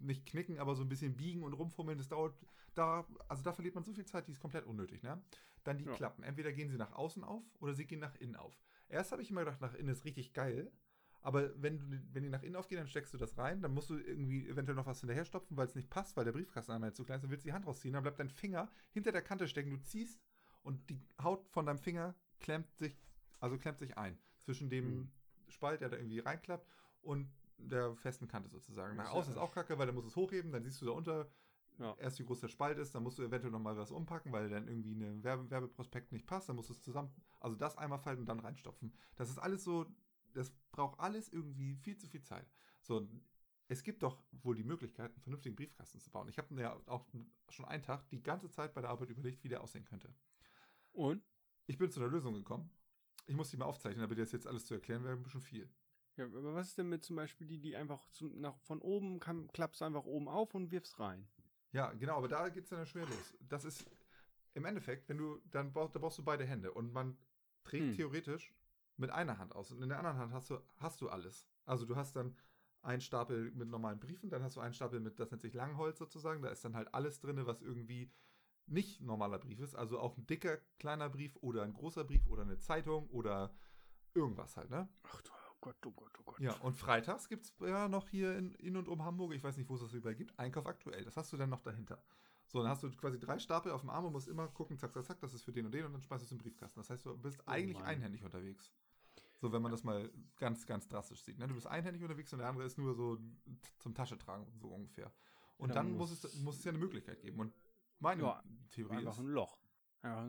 nicht knicken, aber so ein bisschen biegen und rumfummeln. Das dauert da, also da verliert man so viel Zeit, die ist komplett unnötig. Ne? Dann die ja. Klappen. Entweder gehen sie nach außen auf oder sie gehen nach innen auf. Erst habe ich immer gedacht, nach innen ist richtig geil. Aber wenn, du, wenn die nach innen aufgehen, dann steckst du das rein, dann musst du irgendwie eventuell noch was hinterher stopfen, weil es nicht passt, weil der Briefkasten einmal zu klein ist, dann willst du die Hand rausziehen, dann bleibt dein Finger hinter der Kante stecken, du ziehst und die Haut von deinem Finger klemmt sich, also klemmt sich ein zwischen dem mhm. Spalt, der da irgendwie reinklappt, und der festen Kante sozusagen. Nach außen ist auch kacke, weil dann musst du es hochheben, dann siehst du da unter ja. erst wie groß der Spalt ist, dann musst du eventuell nochmal was umpacken, weil dann irgendwie ein Werbe Werbeprospekt nicht passt, dann musst du es zusammen, also das einmal falten und dann reinstopfen. Das ist alles so, das braucht alles irgendwie viel zu viel Zeit. So, es gibt doch wohl die Möglichkeit, einen vernünftigen Briefkasten zu bauen. Ich habe ja auch schon einen Tag die ganze Zeit bei der Arbeit überlegt, wie der aussehen könnte. Und? Ich bin zu einer Lösung gekommen. Ich muss die mal aufzeichnen, aber das jetzt alles zu erklären wäre ein bisschen viel. Ja, aber was ist denn mit zum Beispiel die, die einfach zu, nach, von oben kann, klappst einfach oben auf und wirfst rein? Ja, genau, aber da geht es dann schwer los. Das ist im Endeffekt, wenn du, dann brauchst, da brauchst du beide Hände und man trägt hm. theoretisch mit einer Hand aus und in der anderen Hand hast du, hast du alles. Also du hast dann einen Stapel mit normalen Briefen, dann hast du einen Stapel mit, das nennt sich Langholz sozusagen, da ist dann halt alles drin, was irgendwie nicht normaler Brief ist, also auch ein dicker, kleiner Brief oder ein großer Brief oder eine Zeitung oder irgendwas halt, ne? Ach du Gott, oh Gott, oh Gott. Ja, und freitags gibt es ja noch hier in, in und um Hamburg, ich weiß nicht, wo es das überall gibt, Einkauf aktuell. Das hast du dann noch dahinter. So, dann hast du quasi drei Stapel auf dem Arm und musst immer gucken, zack, zack, zack, das ist für den und den und dann schmeißt du es den Briefkasten. Das heißt, du bist Oh eigentlich Mann. einhändig unterwegs. So, wenn man das mal ganz, ganz drastisch sieht. Ne? Du bist einhändig unterwegs und der andere ist nur so zum Tasche tragen, so ungefähr. Und Ja, dann muss- es, muss es ja eine Möglichkeit geben. Und meine Ja, Theorie Einfach ist, ein Loch.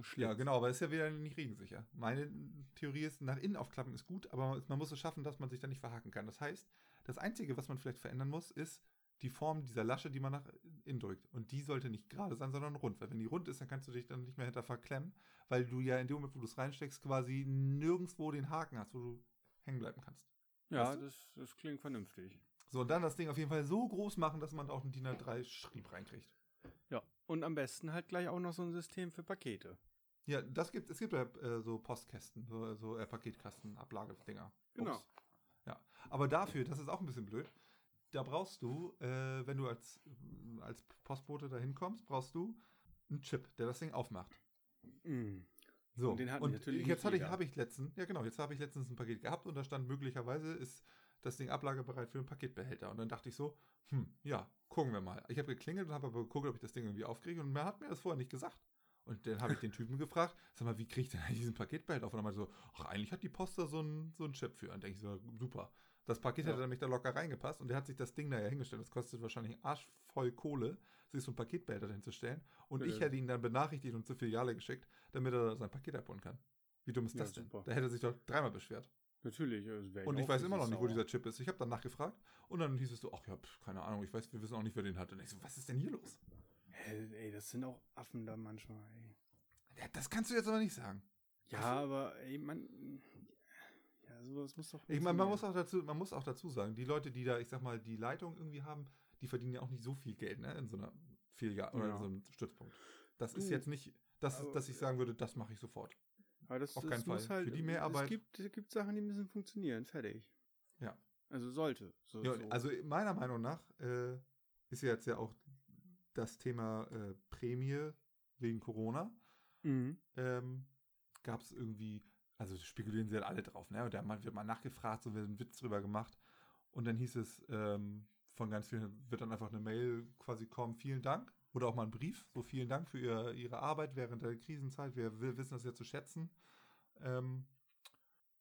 Schlitz. ja, genau, aber ist ja wieder nicht regensicher. Meine Theorie ist, nach innen aufklappen ist gut, aber man muss es schaffen, dass man sich da nicht verhaken kann. Das heißt, das Einzige, was man vielleicht verändern muss, ist die Form dieser Lasche, die man nach innen drückt. Und die sollte nicht gerade sein, sondern rund. Weil wenn die rund ist, dann kannst du dich dann nicht mehr hinter verklemmen, weil du ja in dem Moment, wo du es reinsteckst, quasi nirgendwo den Haken hast, wo du hängen bleiben kannst. Ja, Weißt du? das, das klingt vernünftig. So, und dann das Ding auf jeden Fall so groß machen, dass man da auch einen DIN A3-Schrieb reinkriegt. Ja. Und am besten halt gleich auch noch so ein System für Pakete. Ja, das gibt, es gibt ja äh, so Postkästen, so, so äh, Paketkasten, Ablagedinger. Genau. Ups. Ja, aber dafür, das ist auch ein bisschen blöd, da brauchst du, äh, wenn du als, als Postbote da hinkommst, brauchst du einen Chip, der das Ding aufmacht. Mm. So, Und den und natürlich jetzt hatte ich, habe ich letztens, ja genau, jetzt habe ich letztens ein Paket gehabt und da stand möglicherweise ist das Ding ablagebereit für einen Paketbehälter. Und dann dachte ich so, hm, ja, gucken wir mal. Ich habe geklingelt und habe aber geguckt, ob ich das Ding irgendwie aufkriege und man hat mir das vorher nicht gesagt. Und dann habe ich den Typen gefragt, sag mal, wie kriege ich denn eigentlich diesen Paketbehälter auf? Und er meinte so, ach, eigentlich hat die Post da so einen so einen Chip für. Und denke ich so, super. Das Paket Ja. hätte nämlich da locker reingepasst und der hat sich das Ding da ja hingestellt. Das kostet wahrscheinlich arschvoll Kohle, sich so einen Paketbehälter hinzustellen. Und Ja, ich hätte ihn dann benachrichtigt und zur Filiale geschickt, damit er sein Paket abholen kann. Wie dumm ist Ja, das denn? super. Da hätte er sich doch dreimal beschwert. Natürlich. das wär Und ich weiß immer noch nicht, wo dieser Chip ist. Ich habe dann nachgefragt und dann hieß es so, ach ja, pf, keine Ahnung, ich weiß, wir wissen auch nicht, wer den hat. Und ich so, was ist denn hier los? Hä, ey, das sind auch Affen da manchmal, ey. Ja, das kannst du jetzt aber nicht sagen. Ja, Ach so. aber ey, man. Ja, sowas muss doch. Ich meine, man muss auch dazu, man muss auch dazu sagen, die Leute, die da, ich sag mal, die Leitung irgendwie haben, die verdienen ja auch nicht so viel Geld, ne, in so einer Filiale oder Ja. in so einem Stützpunkt. Das ist Du, jetzt nicht, das, aber- dass ich sagen würde, das mache ich sofort. Aber das, auf das keinen muss Fall. halt. Für die Mehrarbeit- Es gibt, es gibt Sachen, die müssen funktionieren. Fertig. Ja. Also sollte. So, Ja, so. also meiner Meinung nach äh, ist ja jetzt ja auch das Thema äh, Prämie wegen Corona. Mhm. ähm, gab es irgendwie, also spekulieren sie halt alle drauf, ne? Und da wird mal nachgefragt, so wird ein Witz drüber gemacht. Und dann hieß es, ähm, von ganz vielen wird dann einfach eine Mail quasi kommen, vielen Dank. Oder auch mal ein Brief, so vielen Dank für ihr, Ihre Arbeit während der Krisenzeit. Wir, wir wissen das ja zu schätzen. Ähm,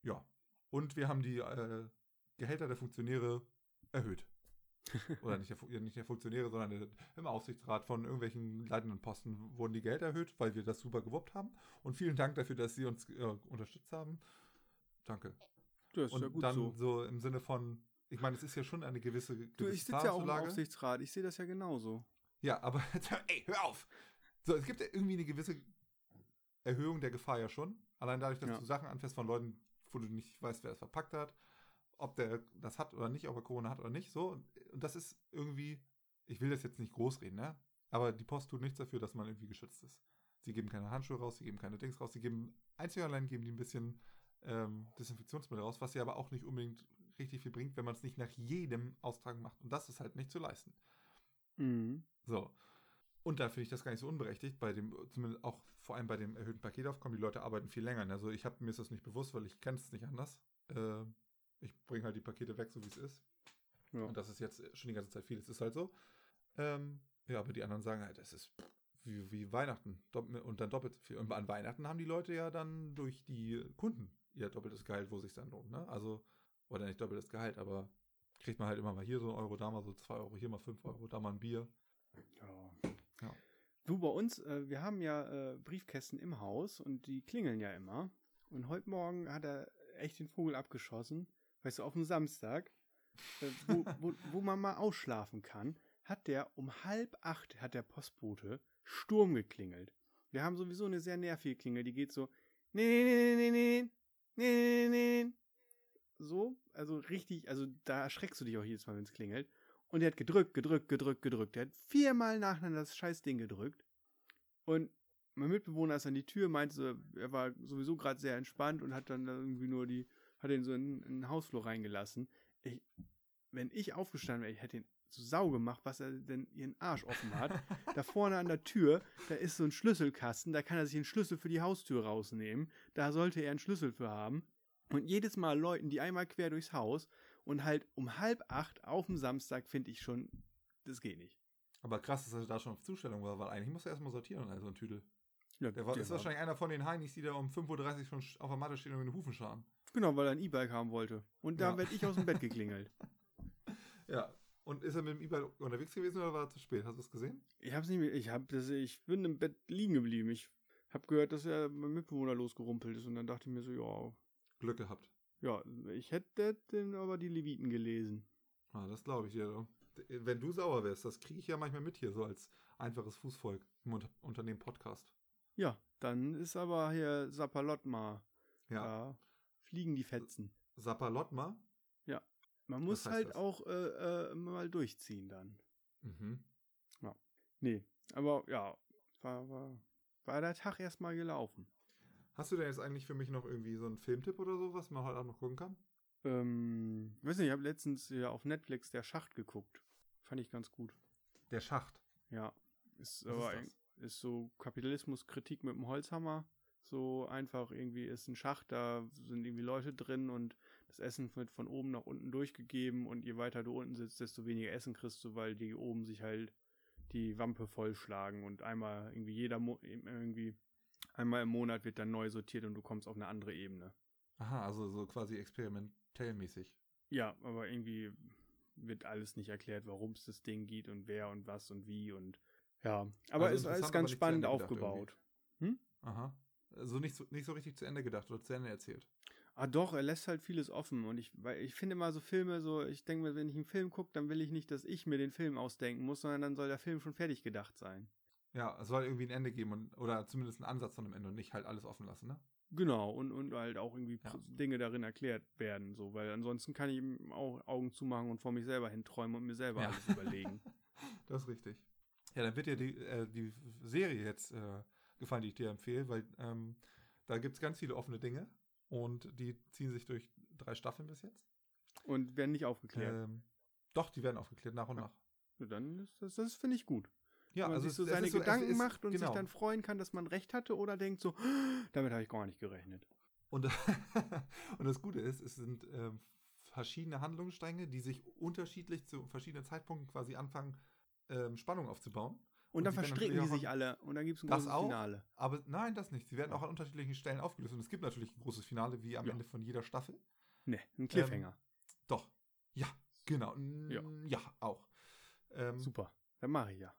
ja. Und wir haben die äh, Gehälter der Funktionäre erhöht. Oder nicht der, nicht der Funktionäre, sondern der, im Aufsichtsrat von irgendwelchen leitenden Posten wurden die Gehälter erhöht, weil wir das super gewuppt haben. Und vielen Dank dafür, dass Sie uns äh, unterstützt haben. Danke. Das ist Und ja gut dann so. so. im Sinne von, ich meine, es ist ja schon eine gewisse, gewisse Du, ich sitze ja auch im. Aufsichtsrat. Ich sehe das ja genauso. Ja, aber ey, hör auf! So, es gibt ja irgendwie eine gewisse Erhöhung der Gefahr ja schon. Allein dadurch, dass Ja. du Sachen anfährst von Leuten, wo du nicht weißt, wer es verpackt hat, ob der das hat oder nicht, ob er Corona hat oder nicht. So, und das ist irgendwie, ich will das jetzt nicht groß reden, ne? Aber die Post tut nichts dafür, dass man irgendwie geschützt ist. Sie geben keine Handschuhe raus, sie geben keine Dings raus, sie geben einzig allein geben die ein bisschen ähm, Desinfektionsmittel raus, was ja aber auch nicht unbedingt richtig viel bringt, wenn man es nicht nach jedem Austragen macht. Und das ist halt nicht zu leisten. Mhm. So. Und da finde ich das gar nicht so unberechtigt, bei dem, zumindest auch vor allem bei dem erhöhten Paketaufkommen, die Leute arbeiten viel länger. Also ich habe mir ist das nicht bewusst, weil ich kenne es nicht anders. Äh, ich bringe halt die Pakete weg, so wie es ist. Ja. Und das ist jetzt schon die ganze Zeit viel. Es ist halt so. Ähm, ja, aber die anderen sagen halt, es ist wie, wie Weihnachten dopp- und dann doppelt so viel. Und an Weihnachten haben die Leute ja dann durch die Kunden ihr doppeltes Gehalt, wo sich dann lohnt. Ne? Also, oder nicht doppeltes Gehalt, aber kriegt man halt immer mal hier so ein Euro, da mal so zwei Euro, hier mal fünf Euro, da mal ein Bier. Ja. Ja. Du, bei uns, äh, wir haben ja äh, Briefkästen im Haus und die klingeln ja immer. Und heute Morgen hat er echt den Vogel abgeschossen. Weißt du, auf dem Samstag, äh, wo, wo, wo man mal ausschlafen kann, hat der um halb acht, hat der Postbote Sturm geklingelt. Wir haben sowieso eine sehr nervige Klingel, die geht so, nee, nee, nee, nee, nee, nee, nee, nee, nee. So, also richtig, also da erschreckst du dich auch jedes Mal, wenn es klingelt. Und er hat gedrückt, gedrückt, gedrückt, gedrückt. Er hat viermal nacheinander das scheiß Ding gedrückt. Und mein Mitbewohner ist an die Tür, meinte, so, er war sowieso gerade sehr entspannt und hat dann irgendwie nur die, hat ihn so in, in den Hausflur reingelassen. Ich, wenn ich aufgestanden wäre, ich hätte ihn zu Sau gemacht, was er denn ihren Arsch offen hat. da vorne an der Tür, da ist so ein Schlüsselkasten, da kann er sich einen Schlüssel für die Haustür rausnehmen. Da sollte er einen Schlüssel für haben. Und jedes Mal Leuten, die einmal quer durchs Haus und halt um halb acht auf dem Samstag finde ich schon, das geht nicht. Aber krass, dass er da schon auf Zustellung war, weil eigentlich muss er erstmal sortieren, also ein Tüdel. Ja, Der war, der ist war- wahrscheinlich einer von den Heinis, die da um 5.30 Uhr schon sch- auf der Matte stehen und in den Hufen scharen. Genau, weil er ein E-Bike haben wollte. Und da Ja. werd ich aus dem Bett geklingelt. Ja. Und ist er mit dem E-Bike unterwegs gewesen oder war er zu spät? Hast du es gesehen? Ich hab's nicht mehr, ich hab das, ich bin im Bett liegen geblieben. Ich hab gehört, dass er mein Mitbewohner losgerumpelt ist und dann dachte ich mir so, ja, Glück gehabt. ja, ich hätte denn aber die Leviten gelesen. Ah, das glaube ich dir. doch. Wenn du sauer wärst, das kriege ich ja manchmal mit hier, so als einfaches Fußvolk im Unter Unternehmen Podcast. Ja, dann ist aber hier Sapalotma. Ja. Da fliegen die Fetzen. Sapalotma. Man muss halt das? auch äh, äh, mal durchziehen dann. Mhm. Nee, aber ja, war, war, war der Tag erstmal gelaufen. Hast du denn jetzt eigentlich für mich noch irgendwie so einen Filmtipp oder so, was man heute auch noch gucken kann? Ähm, weiß nicht, ich habe letztens ja auf Netflix der Schacht geguckt. Fand ich ganz gut. Der Schacht. Ja. Ist aber ist ein- ist so Kapitalismuskritik mit dem Holzhammer. So einfach irgendwie ist ein Schacht, da sind irgendwie Leute drin und das Essen wird von oben nach unten durchgegeben und je weiter du unten sitzt, desto weniger Essen kriegst du, weil die oben sich halt die Wampe vollschlagen und einmal irgendwie jeder irgendwie einmal im Monat wird dann neu sortiert und du kommst auf eine andere Ebene. Aha, also so quasi experimentellmäßig. Ja, aber irgendwie wird alles nicht erklärt, warum es das Ding geht und wer und was und wie und ja. Aber Also es ist ganz spannend aufgebaut. Aha. Also nicht so, nicht so richtig zu Ende gedacht oder zu Ende erzählt. Ah doch, er lässt halt vieles offen und ich, weil ich finde immer so Filme so, ich denke mir, wenn ich einen Film gucke, dann will ich nicht, dass ich mir den Film ausdenken muss, sondern dann soll der Film schon fertig gedacht sein. Ja, es soll irgendwie ein Ende geben und, oder zumindest einen Ansatz von einem Ende und nicht halt alles offen lassen, ne? Genau, und, und halt auch irgendwie Ja. Dinge darin erklärt werden, so, weil ansonsten kann ich ihm auch Augen zumachen und vor mich selber hinträumen und mir selber Ja. alles überlegen. Das ist richtig. Ja, dann wird dir die, äh, die Serie jetzt äh, gefallen, die ich dir empfehle, weil ähm, da gibt es ganz viele offene Dinge und die ziehen sich durch drei Staffeln bis jetzt. Und werden nicht aufgeklärt. Ähm, doch, die werden aufgeklärt nach und Ja. nach. Dann ist das, das finde ich gut. Ja, man sich es- so seine so- Gedanken ist- macht und genau. sich dann freuen kann, dass man recht hatte oder denkt so, damit habe ich gar nicht gerechnet. Und, und das Gute ist, es sind ähm, verschiedene Handlungsstränge, die sich unterschiedlich zu verschiedenen Zeitpunkten quasi anfangen, ähm, Spannung aufzubauen. Und, Und dann verstricken die sich alle und dann gibt es ein großes auch? Finale. Aber nein, das nicht. Sie werden auch an unterschiedlichen Stellen aufgelöst. Und es gibt natürlich ein großes Finale, wie am Ja. Ende von jeder Staffel. Ne, ein Cliffhanger. Doch. Ja, genau. Mm, Ja. Ja, auch. Ähm, Super. Dann mache ich ja.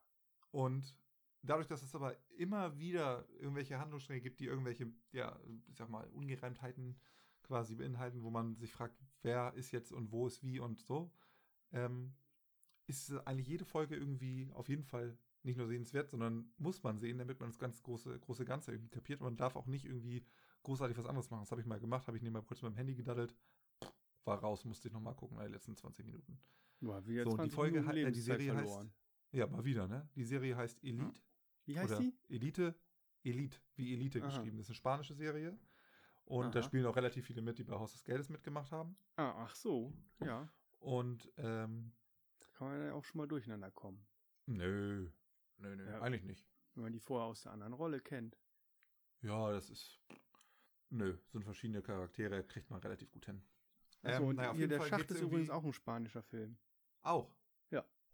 Und dadurch, dass es aber immer wieder irgendwelche Handlungsstränge gibt, die irgendwelche, ja, ich sag mal, Ungereimtheiten quasi beinhalten, wo man sich fragt, wer ist jetzt und wo ist wie und so, ähm, ist eigentlich jede Folge irgendwie auf jeden Fall nicht nur sehenswert, sondern muss man sehen, damit man das ganz große, große Ganze irgendwie kapiert. Und man darf auch nicht irgendwie großartig was anderes machen. Das habe ich mal gemacht, habe ich nebenbei kurz mit dem Handy gedaddelt, war raus, musste ich nochmal gucken, in den letzten 20 Minuten. Boah, wieder So, und die 20 Folge Minuten hat- äh, die Serie heißt- verloren. Ja, mal wieder, ne? Die Serie heißt Elite. Wie heißt oder die? Elite, Elite, wie Elite Aha. geschrieben. Das ist eine spanische Serie. Und da Aha. spielen auch relativ viele mit, die bei Haus des Geldes mitgemacht haben. Ah, ach so. Ja. Und, ähm, Kann man ja auch schon mal durcheinander kommen. nö. Nö, nö, Ja. eigentlich nicht. Wenn man die vorher aus der anderen Rolle kennt. Ja, das ist. Nö, sind verschiedene Charaktere, kriegt man relativ gut hin. Achso, Ähm, und naja, hier der Fall Schacht ist übrigens auch ein spanischer Film. Auch.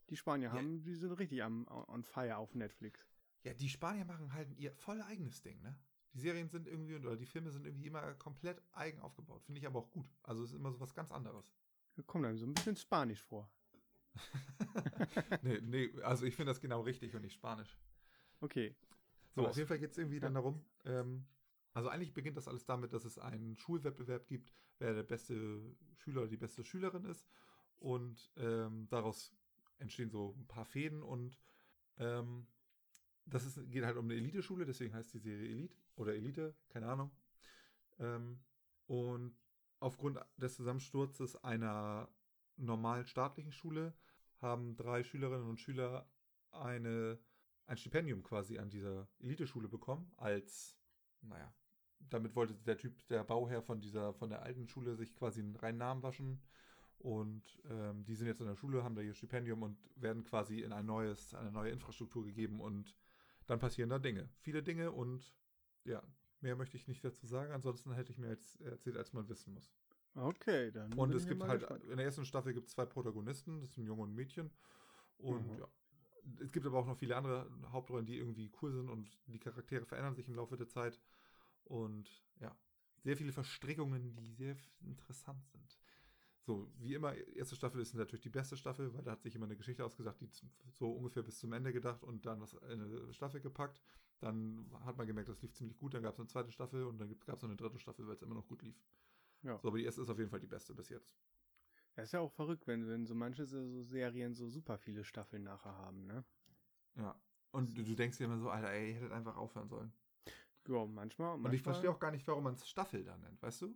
Die Spanier Ja. haben, die sind richtig am on fire auf Netflix. Ja, die Spanier machen halt ihr voll eigenes Ding, ne? Die Serien sind irgendwie, oder die Filme sind irgendwie immer komplett eigen aufgebaut. Finde ich aber auch gut. Also es ist immer so was ganz anderes. Kommt einem so ein bisschen Spanisch vor. nee, nee, also ich finde das genau richtig und nicht Spanisch. Okay. So, Aber auf jeden Fall geht es irgendwie ja. dann darum, ähm, also eigentlich beginnt das alles damit, dass es einen Schulwettbewerb gibt, wer der beste Schüler oder die beste Schülerin ist. Und ähm, daraus entstehen so ein paar Fäden und ähm, das ist, geht halt um eine Elite-Schule, deswegen heißt die Serie Elite oder Elite, keine Ahnung. Ähm, und aufgrund des Zusammensturzes einer normalen staatlichen Schule haben drei Schülerinnen und Schüler eine ein Stipendium quasi an dieser Eliteschule bekommen, als, naja, damit wollte der Typ, der Bauherr von dieser, von der alten Schule sich quasi einen reinen Namen waschen. Und ähm, die sind jetzt in der Schule, haben da ihr Stipendium und werden quasi in ein neues, eine neue Infrastruktur gegeben und dann passieren da Dinge. Viele Dinge und ja, Mehr möchte ich nicht dazu sagen, ansonsten hätte ich mir jetzt erzählt, als man wissen muss. Okay, dann. Und es gibt halt, gespannt. in der ersten Staffel gibt es zwei Protagonisten, das sind ein Junge und ein Mädchen. Und Mhm. ja. Es gibt aber auch noch viele andere Hauptrollen, die irgendwie cool sind und die Charaktere verändern sich im Laufe der Zeit. Und ja, sehr viele Verstrickungen, die sehr interessant sind. So, wie immer, erste Staffel ist natürlich die beste Staffel, weil da hat sich immer eine Geschichte ausgesagt, die so ungefähr bis zum Ende gedacht und dann was in eine Staffel gepackt. Dann hat man gemerkt, das lief ziemlich gut. Dann gab es eine zweite Staffel und dann gab es noch eine dritte Staffel, weil es immer noch gut lief. Ja. So, aber die erste ist auf jeden Fall die beste bis jetzt. Das ist ja auch verrückt, wenn, wenn so manche so Serien so super viele Staffeln nachher haben, ne? Ja. Und du, du denkst dir immer so, Alter, ey, ihr hättet einfach aufhören sollen. Ja, manchmal. manchmal Und ich verstehe auch gar nicht, warum man es Staffel da nennt, weißt du?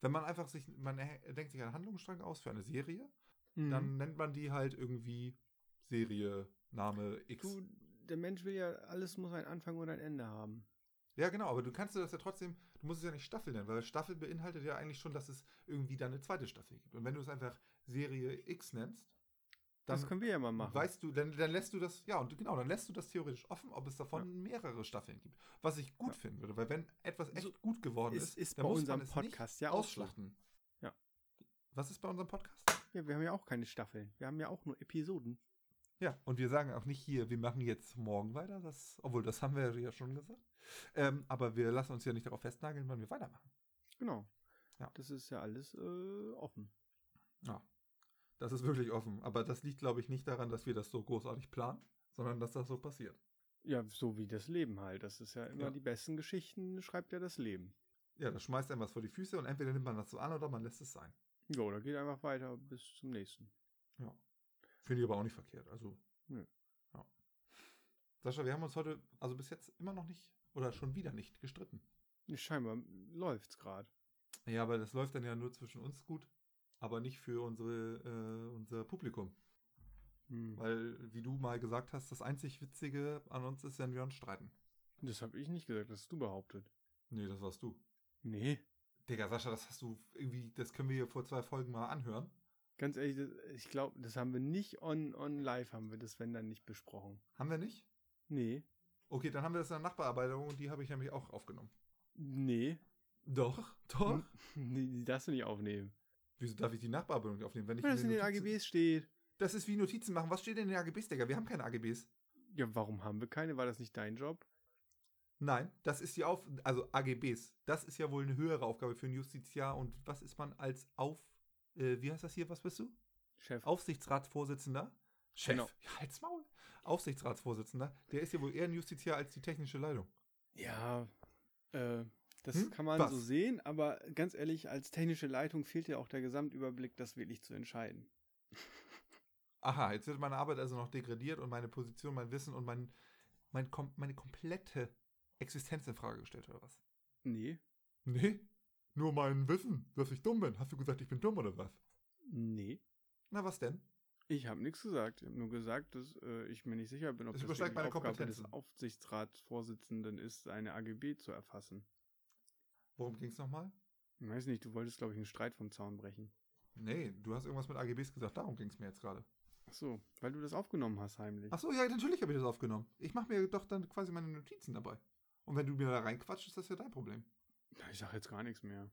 Wenn man einfach sich, man denkt sich einen Handlungsstrang aus für eine Serie, Mhm. dann nennt man die halt irgendwie Serie, Name X. Du, der Mensch will ja, alles muss einen Anfang und ein Ende haben. Ja, genau, aber du kannst das ja trotzdem, du musst es ja nicht Staffel nennen, weil Staffel beinhaltet ja eigentlich schon, dass es irgendwie dann eine zweite Staffel gibt. Und wenn du es einfach Serie X nennst, dann das können wir ja mal machen. weißt du, dann, dann lässt du das, ja, und genau, dann lässt du das theoretisch offen, ob es davon mehrere Staffeln gibt. Was ich gut Ja. finden würde, weil wenn etwas echt So gut geworden ist- ist, ist dann bei muss unserem man es Podcast nicht ja ausschlachten. Ja. Was ist bei unserem Podcast? ja, wir haben ja auch keine Staffeln. Wir haben ja auch nur Episoden. Ja, und wir sagen auch nicht hier, wir machen jetzt morgen weiter, das, obwohl das haben wir ja schon gesagt. Ähm, aber wir lassen uns ja nicht darauf festnageln, wann wir weitermachen. Genau. Ja. Das ist ja alles äh, offen. Ja. Das ist wirklich offen. Aber das liegt, glaube ich, nicht daran, dass wir das so großartig planen, sondern dass das so passiert. Ja, so wie das Leben halt. Das ist ja immer Ja. die besten Geschichten, schreibt ja das Leben. Ja, das schmeißt einem was vor die Füße und entweder nimmt man das so an oder man lässt es sein. Jo, oder geht einfach weiter bis zum nächsten. Ja. Finde ich aber auch nicht verkehrt. Also. Nö. Ja. Sascha, wir haben uns heute, also bis jetzt immer noch nicht oder schon wieder nicht gestritten. Scheinbar läuft's gerade. Ja, aber das läuft dann ja nur zwischen uns gut, aber nicht für unsere, äh, unser Publikum. Hm. Weil, wie du mal gesagt hast, das einzig Witzige an uns ist, wenn wir uns streiten. Das habe ich nicht gesagt, das hast du behauptet. Nee, das warst du. Nee. Digga, Sascha, das hast du irgendwie, das können wir hier vor zwei Folgen mal anhören. Ganz ehrlich, das, ich glaube, das haben wir nicht on, on live, haben wir das, wenn dann nicht besprochen. Haben wir nicht? Nee. Okay, dann haben wir das in der Nachbearbeitung und die habe ich nämlich auch aufgenommen. Nee. Doch, doch. Nee, die darfst du nicht aufnehmen. Wieso darf ich die Nachbearbeitung aufnehmen, wenn ich Weil das in den Notizen- AGBs steht. Das ist wie Notizen machen. Was steht denn in den AGBs, Digga? Wir haben keine AGBs. Ja, warum haben wir keine? War das nicht dein Job? Nein, das ist die Auf... Also AGBs. Das ist ja wohl eine höhere Aufgabe für einen Justiziar. Und was ist man als Auf... Äh, wie heißt das hier? Was bist du? Chef. Aufsichtsratsvorsitzender? Chef. Genau. Ja, halt's Maul. Aufsichtsratsvorsitzender. Der ist ja wohl eher ein Justiziar als die technische Leitung. Ja, äh, das Hm? kann man Was? so sehen, aber ganz ehrlich, als technische Leitung fehlt ja auch der Gesamtüberblick, das wirklich zu entscheiden. Aha, jetzt wird meine Arbeit also noch degradiert und meine Position, mein Wissen und mein, mein, kom meine komplette Existenz in Frage gestellt, oder was? Nee. Nee, nur mein Wissen, dass ich dumm bin. Hast du gesagt, ich bin dumm oder was? Nee. Na, was denn? Ich habe nichts gesagt. Ich habe nur gesagt, dass äh, ich mir nicht sicher bin, ob Es das meine Aufgabe des. Aufsichtsratsvorsitzenden ist, eine AGB zu erfassen. Worum ging's nochmal? Ich weiß nicht, du wolltest, glaube ich, einen Streit vom Zaun brechen. Nee, du hast irgendwas mit AGBs gesagt, darum ging's mir jetzt gerade. Ach so, weil du das aufgenommen hast heimlich. Ach so, ja, natürlich habe ich das aufgenommen. Ich mache mir doch dann quasi meine Notizen dabei. Und wenn du mir da reinquatscht, ist das ja dein Problem. Na, Ich sag jetzt gar nichts mehr.